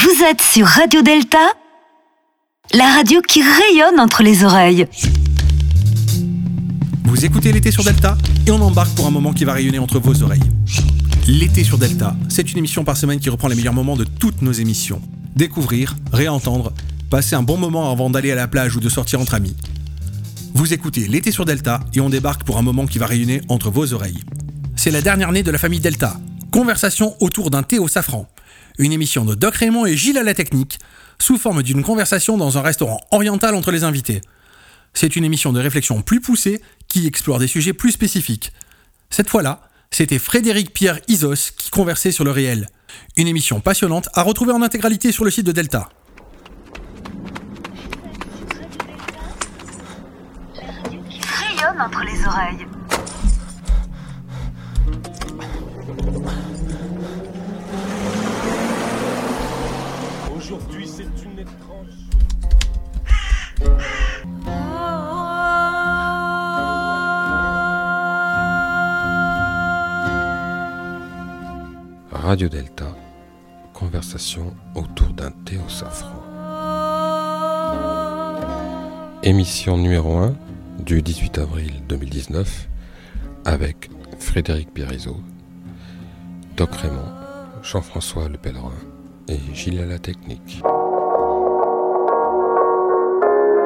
Vous êtes sur Radio Delta, la radio qui rayonne entre les oreilles. Vous écoutez l'été sur Delta et on embarque pour un moment qui va rayonner entre vos oreilles. L'été sur Delta, c'est une émission par semaine qui reprend les meilleurs moments de toutes nos émissions. Découvrir, réentendre, passer un bon moment avant d'aller à la plage ou de sortir entre amis. Vous écoutez l'été sur Delta et on débarque pour un moment qui va rayonner entre vos oreilles. C'est la dernière née de la famille Delta. Conversation autour d'un thé au safran. Une émission de Doc Raymond et Gilles à la technique, sous forme d'une conversation dans un restaurant oriental entre les invités. C'est une émission de réflexion plus poussée qui explore des sujets plus spécifiques. Cette fois-là, c'était Frédéric Pierre Isos qui conversait sur le réel. Une émission passionnante à retrouver en intégralité sur le site de Delta. Radio Delta, conversation autour d'un thé au safran. Émission numéro 1 du 18 avril 2019 avec Frédéric Birizot, Doc Raymond, Jean-François Le Pèlerin et Gilles à la technique.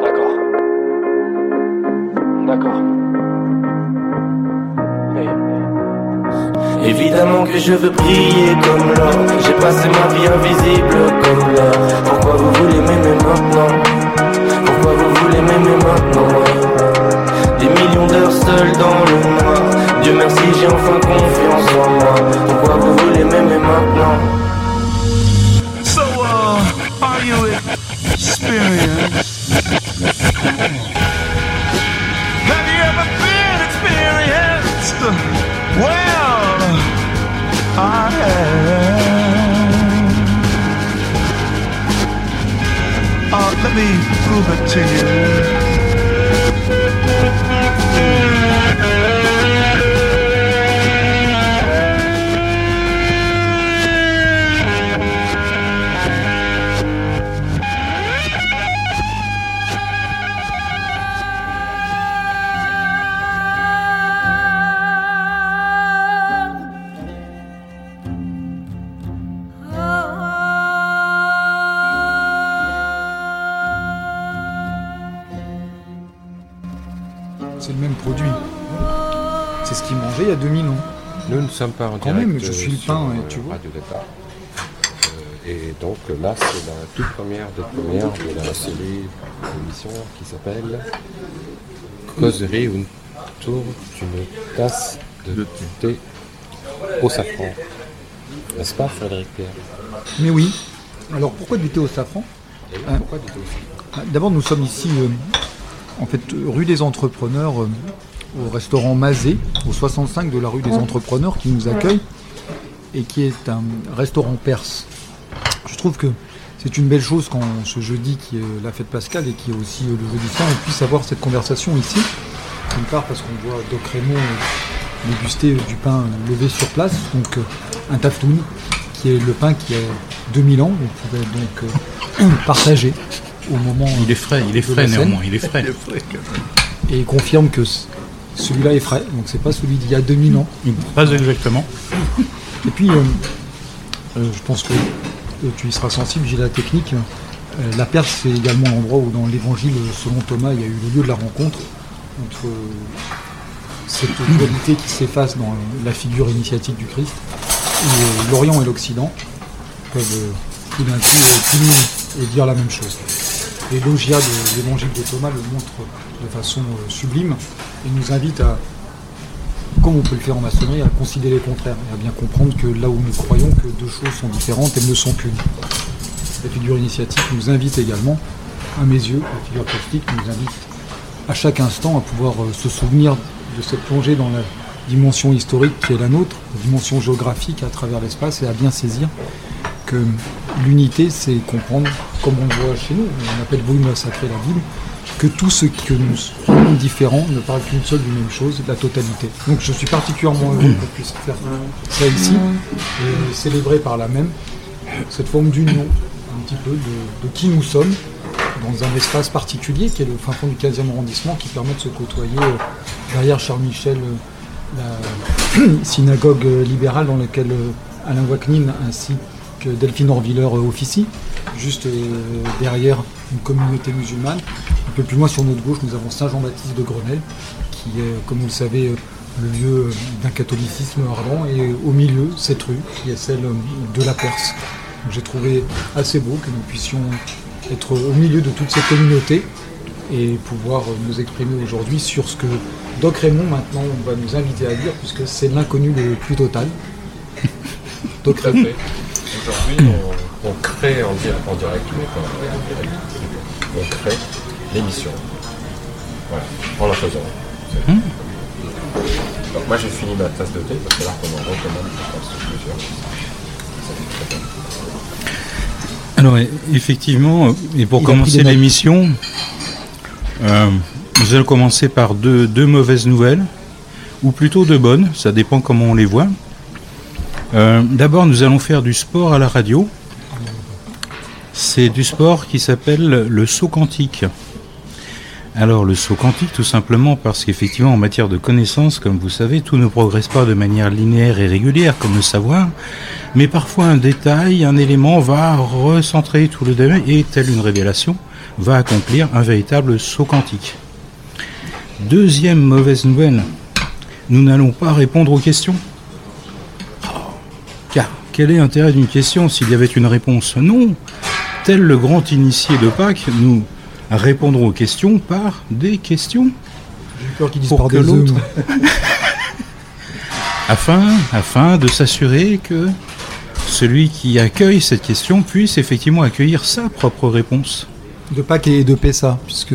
D'accord. D'accord. Évidemment que je veux briller comme l'or J'ai passé ma vie invisible comme l'or Pourquoi vous voulez m'aimer maintenant? Pourquoi vous voulez m'aimer maintenant? Des millions d'heures seules dans le noir Dieu merci j'ai enfin confiance en moi Pourquoi vous voulez m'aimer maintenant? So, uh, are you experienced? Have you ever been experienced? Well, Uh, let me prove it to you. Pas en Quand direct même, je suis le pain, euh, et tu vois. Radio Delta. Euh, et donc là, c'est la toute première des premières de la série d'émissions qui s'appelle Causerie autour d'une tasse de thé au safran. N'est-ce pas, Frédéric Pierre? Mais oui. Alors pourquoi du thé au safran? Pourquoi du thé au safran? D'abord, nous sommes ici, euh, en fait, rue des Entrepreneurs, euh, au restaurant Mazé, au 65 de la rue des Entrepreneurs, qui nous accueille et qui est un restaurant perse. Je trouve que c'est une belle chose quand ce jeudi, qui est la fête pascale et qui est aussi euh, le jeudi saint, on puisse avoir cette conversation ici. D'une part parce qu'on voit Doc Raymond euh, déguster du pain euh, levé sur place, donc euh, un taftoun, qui est le pain qui a 2000 ans, on pouvait donc euh, partager au moment. Il est frais, il est frais néanmoins, il est frais. Et il confirme que celui-là est frais, donc c'est pas celui d'il y a 2000 ans. Pas exactement. Et puis, euh, euh, je pense que euh, tu y seras sensible, j'ai la technique. Euh, la Perse, c'est également l'endroit où, dans l'évangile selon Thomas, il y a eu le lieu de la rencontre entre cette dualité qui s'efface dans la figure initiatique du Christ. Et l'Orient et l'Occident peuvent tout d'un coup et dire la même chose. Et l'ogia de l'évangile de Thomas le montre de façon euh, sublime et nous invite à, comme on peut le faire en maçonnerie, à considérer les contraires et à bien comprendre que là où nous croyons que deux choses sont différentes, elles ne sont qu'une. La figure initiatique nous invite également, à mes yeux, la figure plastique nous invite à chaque instant à pouvoir euh, se souvenir de cette plongée dans la dimension historique qui est la nôtre, la dimension géographique à travers l'espace et à bien saisir que l'unité, c'est comprendre, comme on le voit chez nous, on appelle volume sacré la Bible, que tout ce que nous sommes différents ne parle qu'une seule d'une même chose, la totalité. Donc je suis particulièrement heureux qu'on puisse faire ça ici, et célébrer par là même cette forme d'union petit peu de, de qui nous sommes dans un espace particulier qui est le fin fond du 15e arrondissement qui permet de se côtoyer euh, derrière Charles Michel, euh, la synagogue euh, libérale dans laquelle Alain Wacnin ainsi que Delphine Orviller euh, officie, juste euh, derrière une communauté musulmane. Un peu plus loin sur notre gauche, nous avons Saint-Jean-Baptiste de Grenelle, qui est, comme vous le savez, euh, le lieu euh, d'un catholicisme ardent, et au milieu, cette rue, qui est celle euh, de la Perse. J'ai trouvé assez beau que nous puissions être au milieu de toute cette communauté et pouvoir euh, nous exprimer aujourd'hui sur ce que Doc Raymond maintenant va nous inviter à dire, puisque c'est l'inconnu le plus total. Doc Raymond. Aujourd'hui, on, on crée en, di- en direct, mais pas en direct. On crée l'émission. Voilà, en la faisant. Donc moi j'ai fini ma tasse de thé, parce que là qu'on en recommande, je pense, plusieurs. Ça fait très bien. Alors effectivement, euh, et pour Il commencer l'émission, euh, nous allons commencer par deux, deux mauvaises nouvelles, ou plutôt deux bonnes, ça dépend comment on les voit. Euh, D'abord, nous allons faire du sport à la radio. C'est du sport qui s'appelle le saut quantique. Alors le saut quantique, tout simplement parce qu'effectivement, en matière de connaissances, comme vous savez, tout ne progresse pas de manière linéaire et régulière comme le savoir, mais parfois un détail, un élément va recentrer tout le domaine et, telle une révélation, va accomplir un véritable saut quantique. Deuxième mauvaise nouvelle, nous n'allons pas répondre aux questions. Quel est l'intérêt d'une question s'il y avait une réponse Non. Tel le grand initié de Pâques, nous répondrons aux questions par des questions. J'ai eu peur qu'ils disent par que des l'autre- afin, afin de s'assurer que celui qui accueille cette question puisse effectivement accueillir sa propre réponse. De Pâques et de Pessa, puisque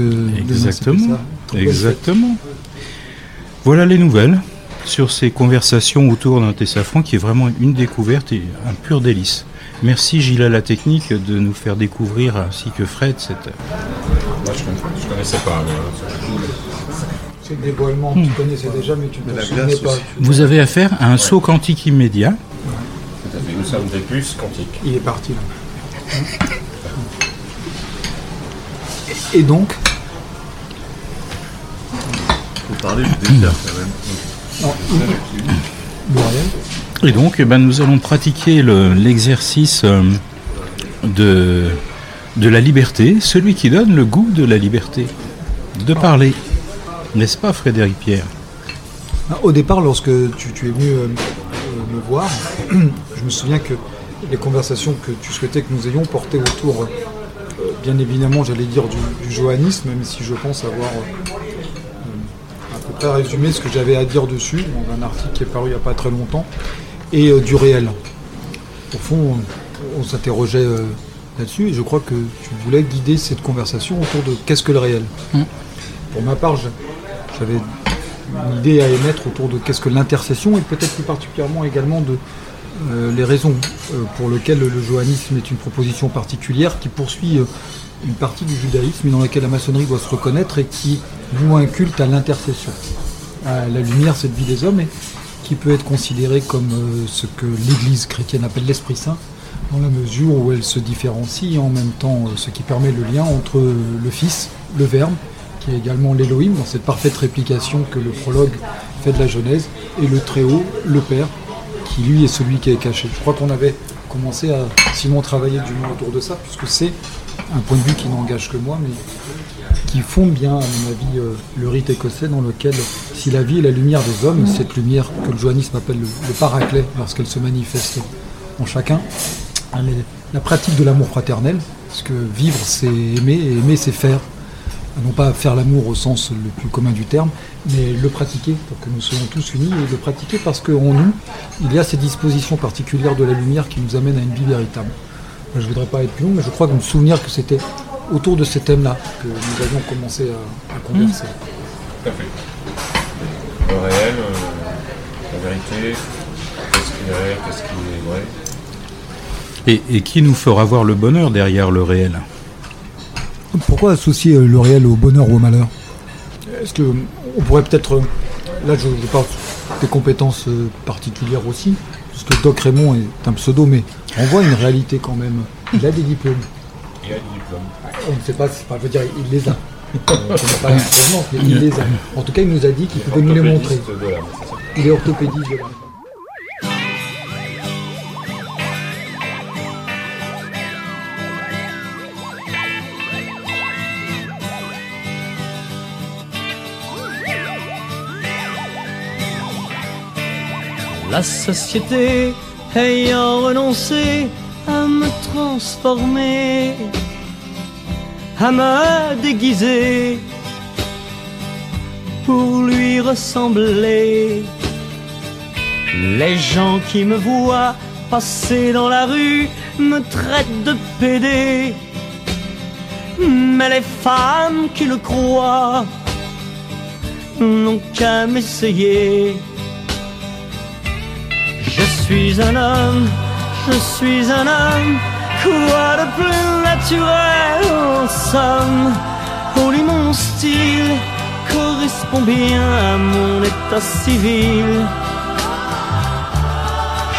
Exactement. Voilà les nouvelles sur ces conversations autour d'un Tessafran qui est vraiment une découverte et un pur délice. Merci Gilles à la technique de nous faire découvrir ainsi que Fred cette Moi je, je connaissais pas. mais, C'est le dévoilement, tu connaissais déjà, mais tu ne la souvenais pas. Vous avez affaire à un saut quantique immédiat. Nous sommes des puces quantiques. Il est parti là. Et donc, Vous parlez du désert quand même. Et donc, eh ben, nous allons pratiquer le- l'exercice euh, de, de la liberté, celui qui donne le goût de la liberté, de parler. N'est-ce pas, Frédéric Pierre? Ah, Au départ, lorsque tu, tu es venu euh, euh, me voir, je me souviens que les conversations que tu souhaitais que nous ayons portaient autour, euh, bien évidemment, j'allais dire du, du johannisme, même si je pense avoir euh, euh, à peu près résumé ce que j'avais à dire dessus, dans un article qui est paru il n'y a pas très longtemps, et euh, du réel. Au fond, on, on s'interrogeait euh, là-dessus, et je crois que tu voulais guider cette conversation autour de qu'est-ce que le réel. Pour ma part, j'avais une idée à émettre autour de qu'est-ce que l'intercession et peut-être plus particulièrement également de euh, les raisons pour lesquelles le johannisme est une proposition particulière qui poursuit une partie du judaïsme dans laquelle la maçonnerie doit se reconnaître et qui loue un culte à l'intercession, à la lumière, cette vie des hommes, et qui peut être considérée comme euh, ce que l'Église chrétienne appelle l'Esprit Saint, dans la mesure où elle se différencie en même temps euh, ce qui permet le lien entre euh, le Fils, le Verbe, qui est également l'Élohim, dans cette parfaite réplication que le prologue fait de la Genèse, et le Très-Haut, le Père, qui lui est celui qui est caché. Je crois qu'on avait commencé à, sinon, travailler du moins autour de ça, puisque c'est un point de vue qui n'engage que moi, mais qui fonde bien, à mon avis, euh, le rite écossais dans lequel, si la vie est la lumière des hommes, cette lumière que le johannisme appelle le, le paraclet, lorsqu'elle se manifeste en chacun, elle est la pratique de l'amour fraternel, parce que vivre c'est aimer, et aimer c'est faire. Non pas faire l'amour au sens le plus commun du terme, mais le pratiquer pour que nous soyons tous unis, et le pratiquer parce qu'en nous, il y a ces dispositions particulières de la lumière qui nous amènent à une vie véritable. Je ne voudrais pas être plus long, mais je crois que me souvenir que c'était autour de ces thèmes-là que nous avions commencé à, à converser. Tout à fait. Le réel, euh, la vérité, qu'est-ce qui est réel, qu'est-ce qui est vrai. et, et qui nous fera voir le bonheur derrière le réel? Pourquoi associer euh, le réel au bonheur ou au malheur? Est-ce que on pourrait peut-être, euh, là je, je parle des compétences particulières aussi, puisque Doc Raymond est un pseudo, mais on voit une réalité quand même. Il a des diplômes, Il a des diplômes. On ne sait pas, c'est pas, je veux dire, il les a. On ne connaît pas mais il les a. En tout cas, il nous a dit qu'il pouvait nous les montrer. Il est orthopédiste de l'âme. La société ayant renoncé à me transformer, à me déguiser pour lui ressembler. Les gens qui me voient passer dans la rue me traitent de pédé. Mais les femmes qui le croient n'ont qu'à m'essayer. Je suis un homme, je suis un homme, quoi de plus naturel en somme? Oh, lui, mon style correspond bien à mon état civil.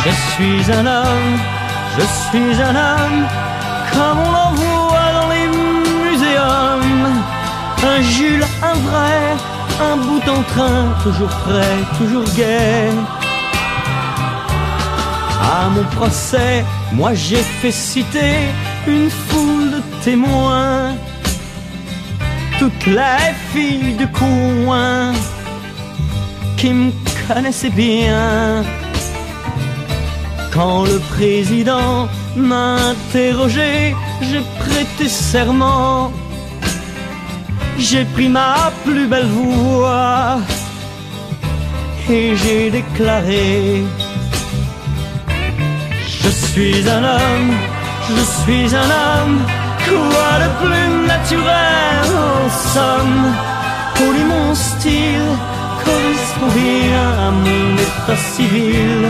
Je suis un homme, je suis un homme, comme on en voit dans les muséums. Un Jules, un vrai, un bout en train, toujours prêt, toujours gai. À mon procès, moi j'ai fait citer une foule de témoins. Toutes les filles du coin qui me connaissaient bien. Quand le président m'a interrogé, j'ai prêté serment. J'ai pris ma plus belle voix et j'ai déclaré. Je suis un homme, je suis un homme, quoi de plus naturel en somme? Pour lui mon style correspond bien à mon état civil.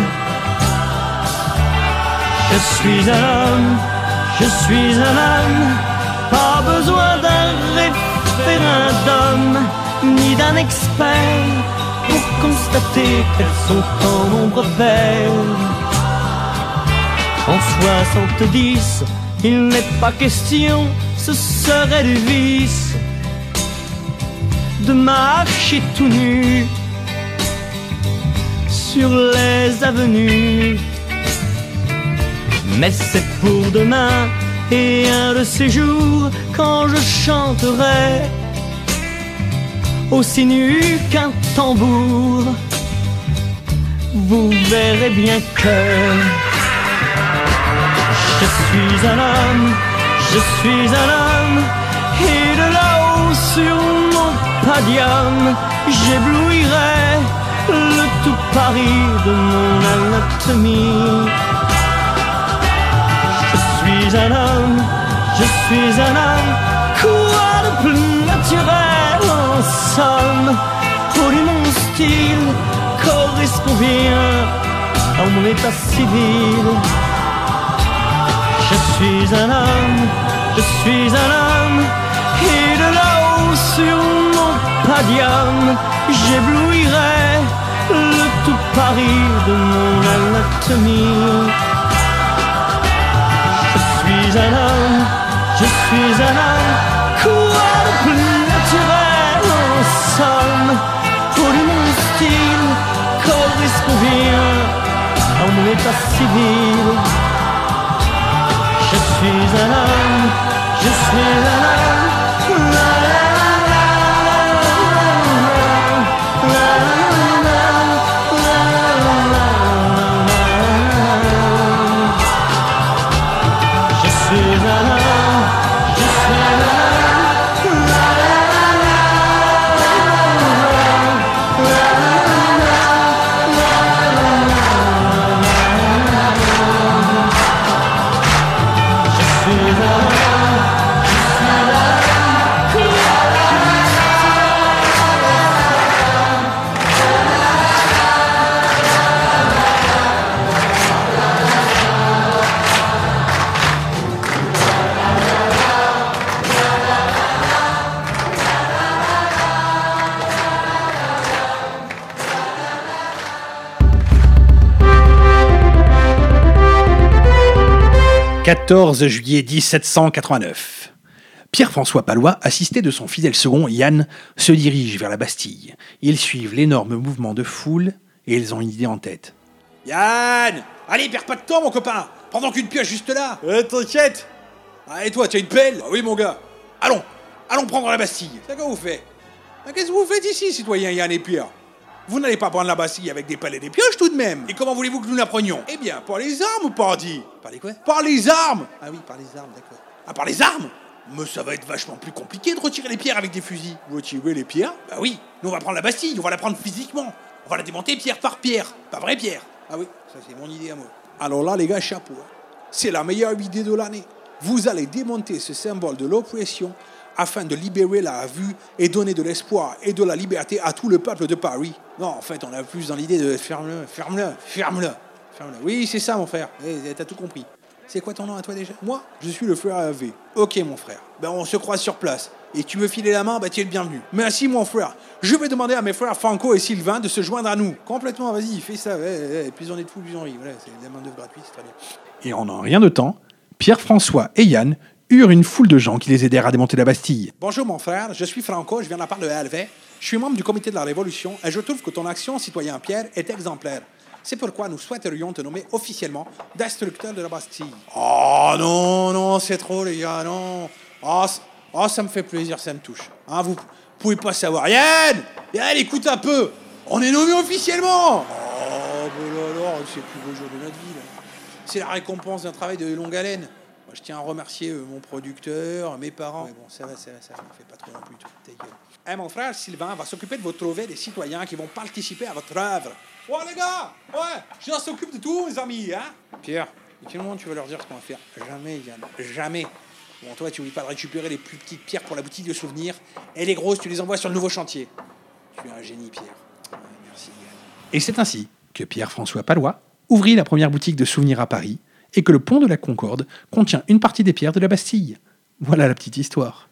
Je suis un homme, je suis un homme, pas besoin d'un référendum, ni d'un expert pour constater qu'elles sont en nombre. En 70, il n'est pas question, ce serait du vice de marcher tout nu sur les avenues. Mais c'est pour demain et un de ces jours quand je chanterai aussi nu qu'un tambour. Vous verrez bien que je suis un homme, je suis un homme, et de là-haut sur mon padium, j'éblouirai le tout Paris de mon anatomie. Je suis un homme, je suis un homme, quoi de plus naturel en somme, pour lui mon style correspond bien à mon état civil. Je suis un homme, je suis un homme, et de là-haut sur mon padium, j'éblouirai le tout Paris de mon anatomie. Je suis un homme, je suis un homme, quoi de plus naturel en somme, pour mon style correspond à mon état civil. Suis un homme, je suis un homme. 14 juillet 1789. Pierre-François Palois, assisté de son fidèle second Yann, se dirige vers la Bastille. Ils suivent l'énorme mouvement de foule et ils ont une idée en tête. Yann! Allez, perds pas de temps, mon copain! Pendant qu'une pioche juste là! Euh, t'inquiète! Ah, et toi, tu as une pelle! Ah Oui, mon gars. Allons! Allons prendre la Bastille! C'est quoi vous faites? Ah, Qu'est-ce que vous faites ici, citoyens Yann et Pierre? Vous n'allez pas prendre la Bastille avec des pelles et des pioches tout de même Et comment voulez-vous que nous la prenions Eh bien, par les armes, pardi Par les quoi? Par les armes Ah oui, par les armes, d'accord. Ah, par les armes? Mais ça va être vachement plus compliqué de retirer les pierres avec des fusils. Retirer les pierres? Bah oui, nous on va prendre la Bastille, on va la prendre physiquement. On va la démonter pierre par pierre, pas vraie pierre. Ah oui, ça c'est mon idée à moi. Alors là les gars, chapeau. hein. C'est la meilleure idée de l'année. Vous allez démonter ce symbole de l'oppression afin de libérer la vue et donner de l'espoir et de la liberté à tout le peuple de Paris. Non, en fait, on a plus dans l'idée de ferme-le, ferme-le, ferme-le, ferme-le. Oui, c'est ça mon frère. Eh, T'as tout compris. C'est quoi ton nom à toi déjà? Moi, je suis le frère AV. Ok, mon frère. Ben, on se croise sur place. Et tu veux filer la main, bah tu es le bienvenu. Merci, mon frère. Je vais demander à mes frères Franco et Sylvain de se joindre à nous. Complètement, vas-y, fais ça. Ouais, plus on est de fous, plus on rit. Voilà, c'est la main d'œuvre gratuite, c'est très bien. Et en un rien de temps, Pierre-François et Yann eurent une foule de gens qui les aidèrent à démonter la Bastille. Bonjour, mon frère. Je suis Franco, je viens de la part de LV. Je suis membre du comité de la Révolution et je trouve que ton action, citoyen Pierre, est exemplaire. C'est pourquoi nous souhaiterions te nommer officiellement destructeur de la Bastille. Oh non, non, c'est trop, les gars, non. Oh, oh, ça me fait plaisir, ça me touche. Hein, vous pouvez pas savoir. Yann Yann, écoute un peu On est nommé officiellement Oh, là, là, c'est le plus beau jour de notre vie. C'est la récompense d'un travail de longue haleine. Moi, je tiens à remercier euh, mon producteur, mes parents. Mais bon, ça va, ça va, ça va. Fais pas trop non plus, toi. Ta gueule. Eh, mon frère Sylvain va s'occuper de votre trouver des citoyens qui vont participer à votre œuvre. Ouais, les gars Ouais Je s'occupe de tout, les amis, hein Pierre, moment tu vas leur dire ce qu'on va faire Jamais, Yann. Jamais. Bon, toi, tu oublies pas de récupérer les plus petites pierres pour la boutique de souvenirs. Et les grosses, tu les envoies sur le nouveau chantier. Tu es un génie, Pierre. Ouais, merci, Yann. Et c'est ainsi que Pierre-François Palois ouvrit la première boutique de souvenirs à Paris et que le pont de la Concorde contient une partie des pierres de la Bastille. Voilà la petite histoire.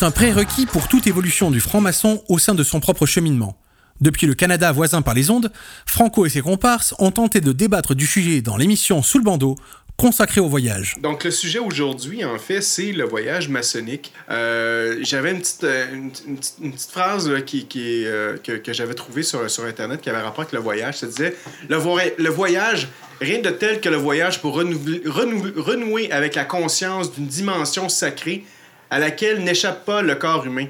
Est un prérequis pour toute évolution du franc-maçon au sein de son propre cheminement. Depuis le Canada voisin par les ondes, Franco et ses comparses ont tenté de débattre du sujet dans l'émission Sous le bandeau, consacrée au voyage. Donc, le sujet aujourd'hui, en fait, c'est le voyage maçonnique. Euh, j'avais une petite, phrase que, j'avais trouvée sur, Internet qui avait rapport avec le voyage. Ça disait le, voy- le voyage, rien de tel que le voyage pour renouer avec la conscience d'une dimension sacrée à laquelle n'échappe pas le corps humain.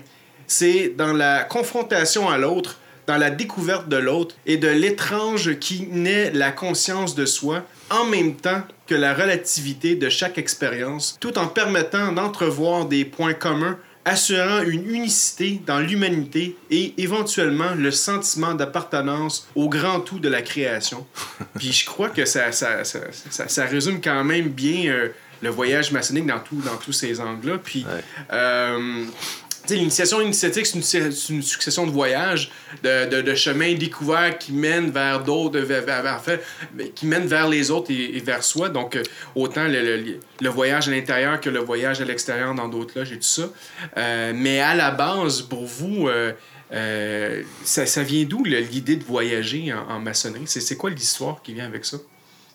C'est dans la confrontation à l'autre, dans la découverte de l'autre et de l'étrange qui naît la conscience de soi, en même temps que la relativité de chaque expérience, tout en permettant d'entrevoir des points communs, assurant une unicité dans l'humanité et éventuellement le sentiment d'appartenance au grand tout de la création. Puis je crois que ça, ça, ça, ça- ça résume quand même bien euh, le voyage maçonnique dans, tout, dans tous ces angles-là. Puis, euh, l'initiation initiatique, c'est une, succession de voyages, de, de, de chemins découverts qui mènent vers d'autres, vers, vers- vers- qui mènent vers les autres et, et vers soi. Donc, euh, autant le, le- le voyage à l'intérieur que le voyage à l'extérieur dans d'autres loges et tout ça. Euh, mais à la base, pour vous, euh, euh, ça, ça vient d'où l'idée de voyager en, en maçonnerie? C'est quoi l'histoire qui vient avec ça?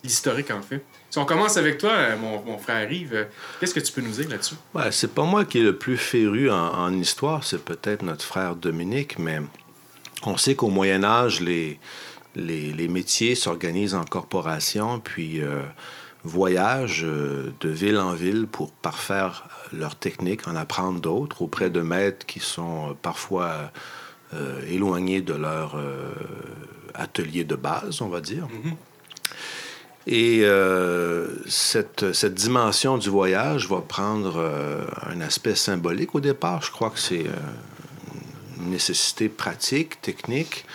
L'historique, en fait. Si on commence avec toi, euh, mon, mon frère Yves, euh, qu'est-ce que tu peux nous dire là-dessus? Ouais, c'est pas moi qui est le plus féru en, en histoire, c'est peut-être notre frère Dominique, mais on sait qu'au Moyen Âge, les, les, les métiers s'organisent en corporation, puis euh, voyagent euh, de ville en ville pour parfaire leur technique, en apprendre d'autres auprès de maîtres qui sont parfois euh, éloignés de leur atelier de base, on va dire. Et euh, cette, cette dimension du voyage va prendre euh, un aspect symbolique au départ. Je crois que c'est euh, une nécessité pratique, technique,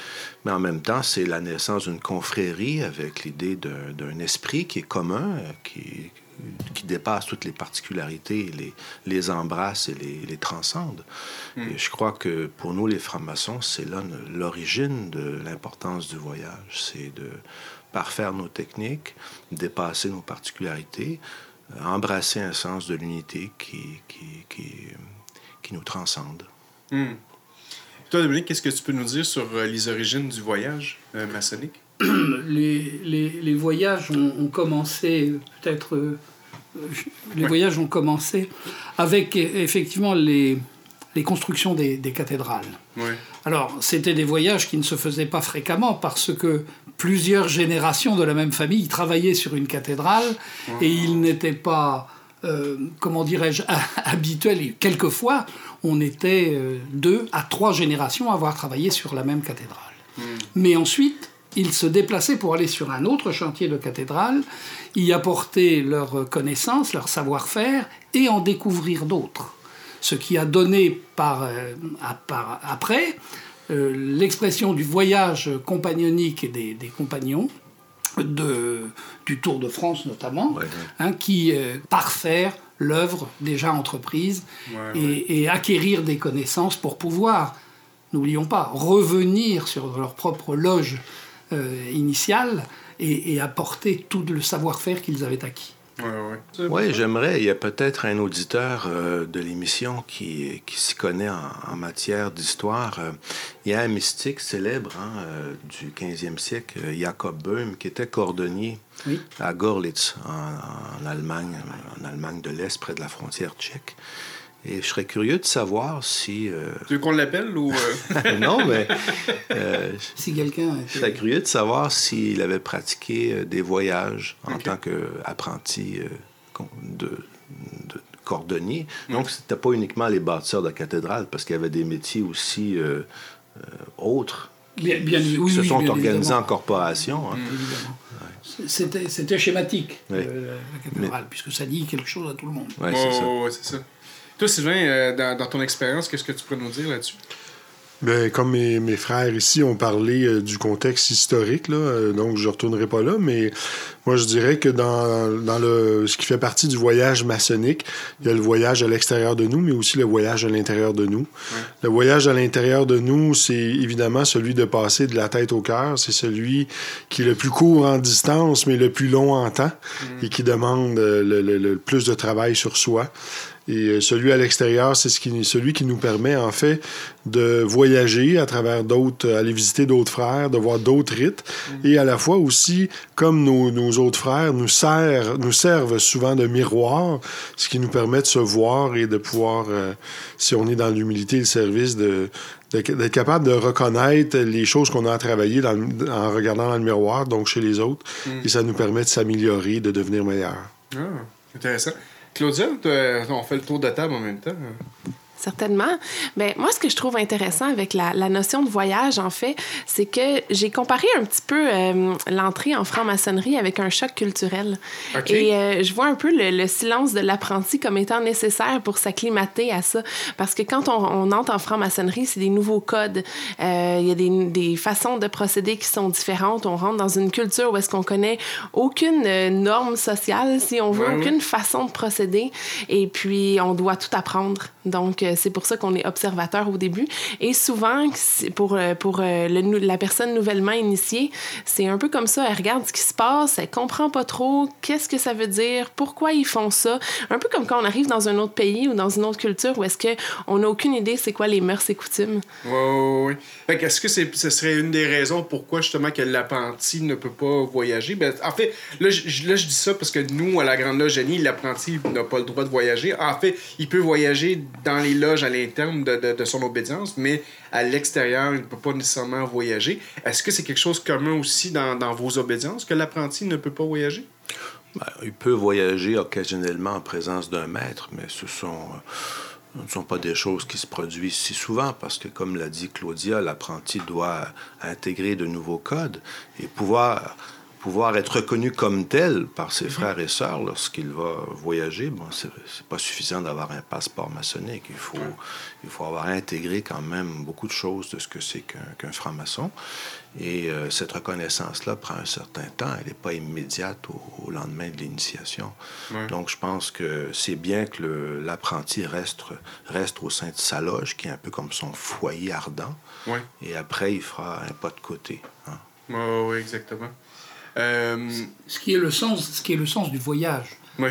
mais en même temps, c'est la naissance d'une confrérie avec l'idée d'un esprit qui est commun, qui, qui dépasse toutes les particularités, les, les embrasse et les, les transcende. Et je crois que pour nous, les francs-maçons, c'est là l'origine de l'importance du voyage. C'est de parfaire nos techniques, dépasser nos particularités, euh, embrasser un sens de l'unité qui, qui, qui, qui nous transcende. Hmm. Toi, Dominique, qu'est-ce que tu peux nous dire sur euh, les origines du voyage euh, maçonnique? les, les, les voyages ont, ont commencé peut-être euh, les voyages ont commencé avec effectivement les, les constructions des, des cathédrales. Ouais. Alors, c'était des voyages qui ne se faisaient pas fréquemment parce que plusieurs générations de la même famille travaillaient sur une cathédrale et il n'était pas, euh, comment dirais-je, habituel. Et quelquefois, on était euh, deux à trois générations à avoir travaillé sur la même cathédrale. Mais ensuite, ils se déplaçaient pour aller sur un autre chantier de cathédrale, y apporter leurs connaissances, leur savoir-faire et en découvrir d'autres. Ce qui a donné par, euh, à- par- après l'expression du voyage compagnonique et des, des compagnons, de, du Tour de France notamment, hein, qui euh, parfaire l'œuvre déjà entreprise Ouais, et, et acquérir des connaissances pour pouvoir, n'oublions pas, revenir sur leur propre loge euh, initiale et, et apporter tout le savoir-faire qu'ils avaient acquis. Ouais, ouais. Oui, j'aimerais. Il y a peut-être un auditeur euh, de l'émission qui, qui s'y connaît en, en matière d'histoire. Euh, il y a un mystique célèbre hein, euh, du 15e siècle, Jacob Böhm, qui était cordonnier Oui. à Gorlitz, en, en Allemagne, en Allemagne de l'Est, près de la frontière tchèque. Et je serais curieux de savoir si... euh, Tu veux qu'on l'appelle ou. euh? non, mais... euh, Si quelqu'un... je serais curieux de savoir s'il avait pratiqué euh, des voyages en tant qu'apprenti de, de cordonnier. Donc, c'était pas uniquement les bâtisseurs de cathédrales, parce qu'il y avait des métiers aussi euh, euh, autres Bien- bien- qui oui, se oui, sont bien organisés évidemment. en corporation. hein. Évidemment. C'était, c'était schématique, Oui. euh, la cathédrale, puisque ça dit quelque chose à tout le monde. Ouais, c'est ça. ouais, ouais, c'est ça. Toi, Sylvain, euh, dans, dans ton expérience, qu'est-ce que tu pourrais nous dire là-dessus? Ben, comme mes, mes frères ici ont parlé euh, du contexte historique, là, euh, donc je ne retournerai pas là, mais moi je dirais que dans, dans le, ce qui fait partie du voyage maçonnique, il y a le voyage à l'extérieur de nous, mais aussi le voyage à l'intérieur de nous. Le voyage à l'intérieur de nous, c'est évidemment celui de passer de la tête au cœur, c'est celui qui est le plus court en distance, mais le plus long en temps, et qui demande le, le- le plus de travail sur soi. Et euh, celui à l'extérieur, c'est ce qui, celui qui nous permet, en fait, de voyager à travers d'autres, euh, aller visiter d'autres frères, de voir d'autres rites. Et à la fois aussi, comme nos, nos autres frères nous, servent, nous servent souvent de miroir, ce qui nous permet de se voir et de pouvoir, euh, si on est dans l'humilité et le service, de- d'être capable de reconnaître les choses qu'on a à travailler dans le- en regardant dans le miroir, donc chez les autres. Mm. Et ça nous permet de s'améliorer, de devenir meilleur. Ah, intéressant. Claudia, on fait le tour de table en même temps. Certainement. Ben, moi, ce que je trouve intéressant avec la, la notion de voyage, en fait, c'est que j'ai comparé un petit peu euh, l'entrée en franc-maçonnerie avec un choc culturel. OK. Et euh, je vois un peu le, le silence de l'apprenti comme étant nécessaire pour s'acclimater à ça. Parce que quand on, on entre en franc-maçonnerie, c'est des nouveaux codes. Euh, Il y a des, des façons de procéder qui sont différentes. On rentre dans une culture où est-ce qu'on connaît aucune norme sociale, si on veut, aucune façon de procéder. Et puis, on doit tout apprendre. Donc, c'est pour ça qu'on est observateur au début. Et souvent, pour, euh, pour euh, la personne nouvellement initiée, c'est un peu comme ça. Elle regarde ce qui se passe, elle comprend pas trop qu'est-ce que ça veut dire, pourquoi ils font ça. Un peu comme quand on arrive dans un autre pays ou dans une autre culture où est-ce qu'on n'a aucune idée c'est quoi les mœurs et coutumes. Oui, oui, oui. Est-ce que ce serait une des raisons pourquoi justement que l'apprenti ne peut pas voyager? Ben, en fait, là je, dis ça parce que nous, à la Grande Loge l'apprenti n'a pas le droit de voyager. En fait, il peut voyager dans les loges à l'interne de, de- son obédience, mais à l'extérieur, il ne peut pas nécessairement voyager. Est-ce que c'est quelque chose de commun aussi dans, vos obédiences, que l'apprenti ne peut pas voyager? Ben, il peut voyager occasionnellement en présence d'un maître, mais ce sont, euh, ne sont pas des choses qui se produisent si souvent parce que, comme l'a dit Claudia, l'apprenti doit intégrer de nouveaux codes et pouvoir, pouvoir être reconnu comme tel par ses frères et sœurs lorsqu'il va voyager. Bon, c'est pas suffisant d'avoir un passeport maçonnique. Il faut, il faut avoir intégré quand même beaucoup de choses de ce que c'est qu'un franc-maçon. Et euh, cette reconnaissance-là prend un certain temps. Elle n'est pas immédiate au, au lendemain de l'initiation. Donc, je pense que c'est bien que l'apprenti reste, reste au sein de sa loge, qui est un peu comme son foyer ardent. Et après, il fera un pas de côté. hein. Oui, exactement. Euh, Ce qui est le sens, ce qui est le sens du voyage,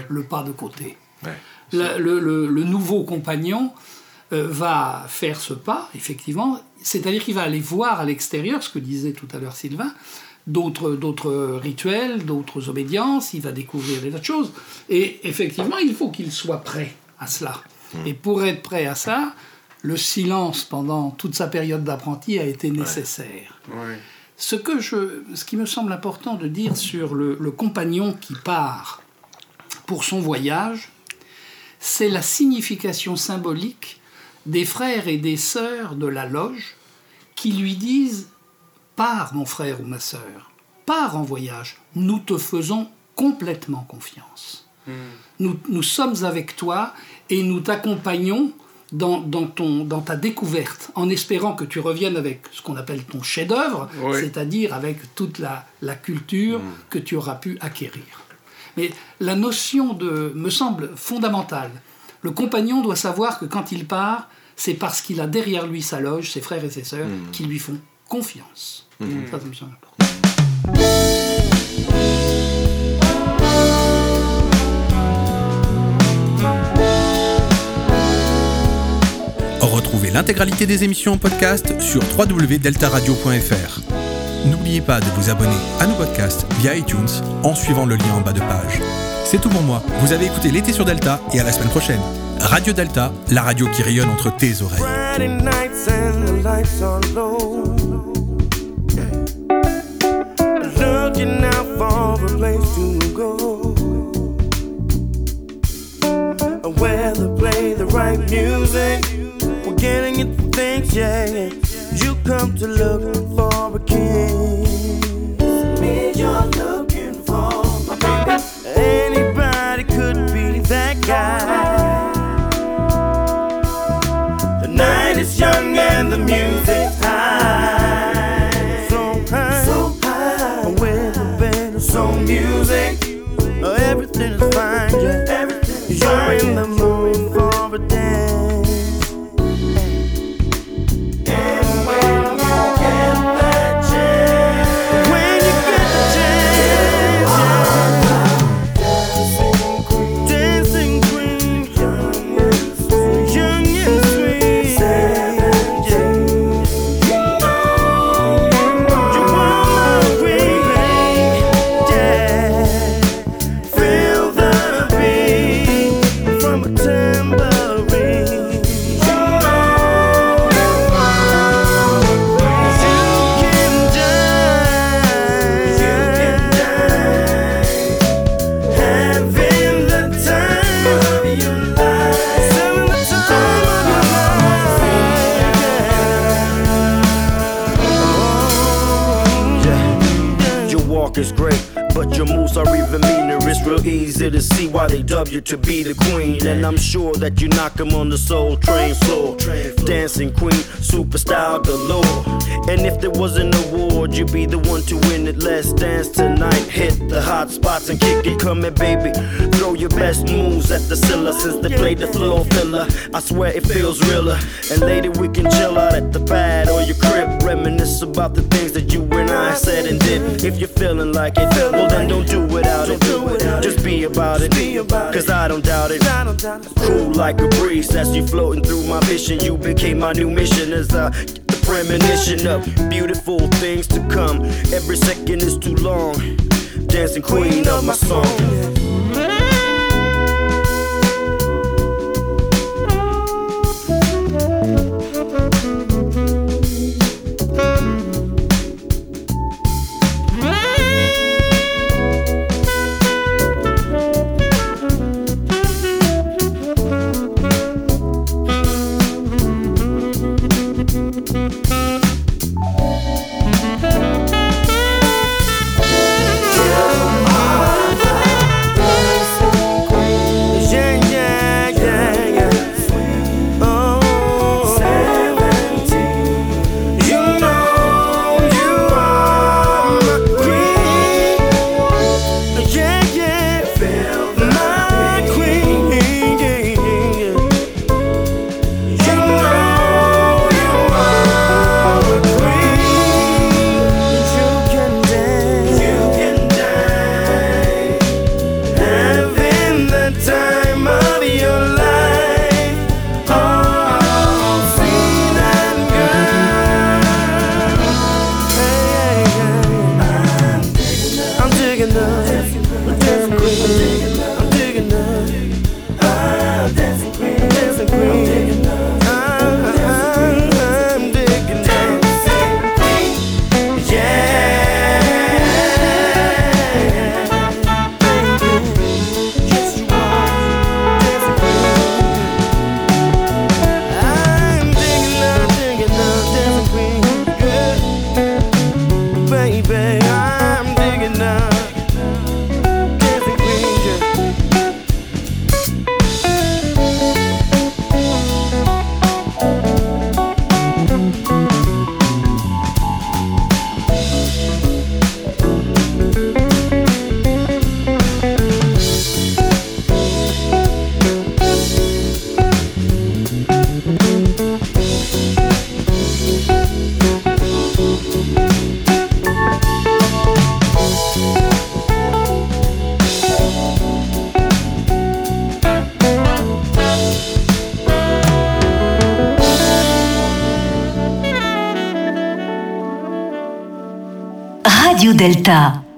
le pas de côté. Ouais. La- le, le- le nouveau compagnon euh, va faire ce pas, effectivement, c'est-à-dire qu'il va aller voir à l'extérieur, ce que disait tout à l'heure Sylvain, d'autres rituels, d'autres obédiences, il va découvrir des tas de choses. Et effectivement, il faut qu'il soit prêt à cela. Et pour être prêt à ça, le silence pendant toute sa période d'apprenti a été nécessaire. ouais. Ce, que je, ce qui me semble important de dire sur le, le compagnon qui part pour son voyage, c'est la signification symbolique des frères et des sœurs de la loge qui lui disent Pars, mon frère ou ma sœur, pars en voyage, nous te faisons complètement confiance. Nous, nous sommes avec toi et nous t'accompagnons dans, dans, ton, dans ta découverte, en espérant que tu reviennes avec ce qu'on appelle ton chef-d'œuvre, Oui. c'est-à-dire avec toute la, la culture que tu auras pu acquérir. Mais la notion de me semble fondamentale. Le compagnon doit savoir que quand il part, c'est parce qu'il a derrière lui sa loge, ses frères et ses sœurs, qui lui font confiance. Ça, ça me semble important. Retrouvez l'intégralité des émissions en podcast sur www.deltaradio.fr. N'oubliez pas de vous abonner à nos podcasts via iTunes en suivant le lien en bas de page. C'est tout pour moi. Vous avez écouté l'été sur Delta et à la semaine prochaine. Radio Delta, la radio qui rayonne entre tes oreilles. Where they play the right music. Getting into things, yeah. You come to look for a king. Me you're looking for, my baby. Anybody could be that guy. The night is young and the music's high. So high, so high. With a band soul music, oh, everything is fine. Yeah, everything is You're in the mood for a dance. It's real easy to see why they dub you to be the queen. And I'm sure that you knock knock 'em on the soul train floor. Dancing queen, superstar galore. And if there was an award, you'd be the one to win it. Let's dance tonight. Hit the hot spots and kick it. Come here, baby. Throw your best moves at the cellar since they played the floor filler. I swear it feels realer. And later we can chill out at the pad or your crib. Reminisce about the things that you and I said and did. If you're feeling like it, well then don't do without it. Just be about it. Cause I don't doubt it. Cool like a breeze as you floating through my vision. You became my new mission as a premonition of beautiful things to come. Every second is too long. Dancing queen of my song. Delta.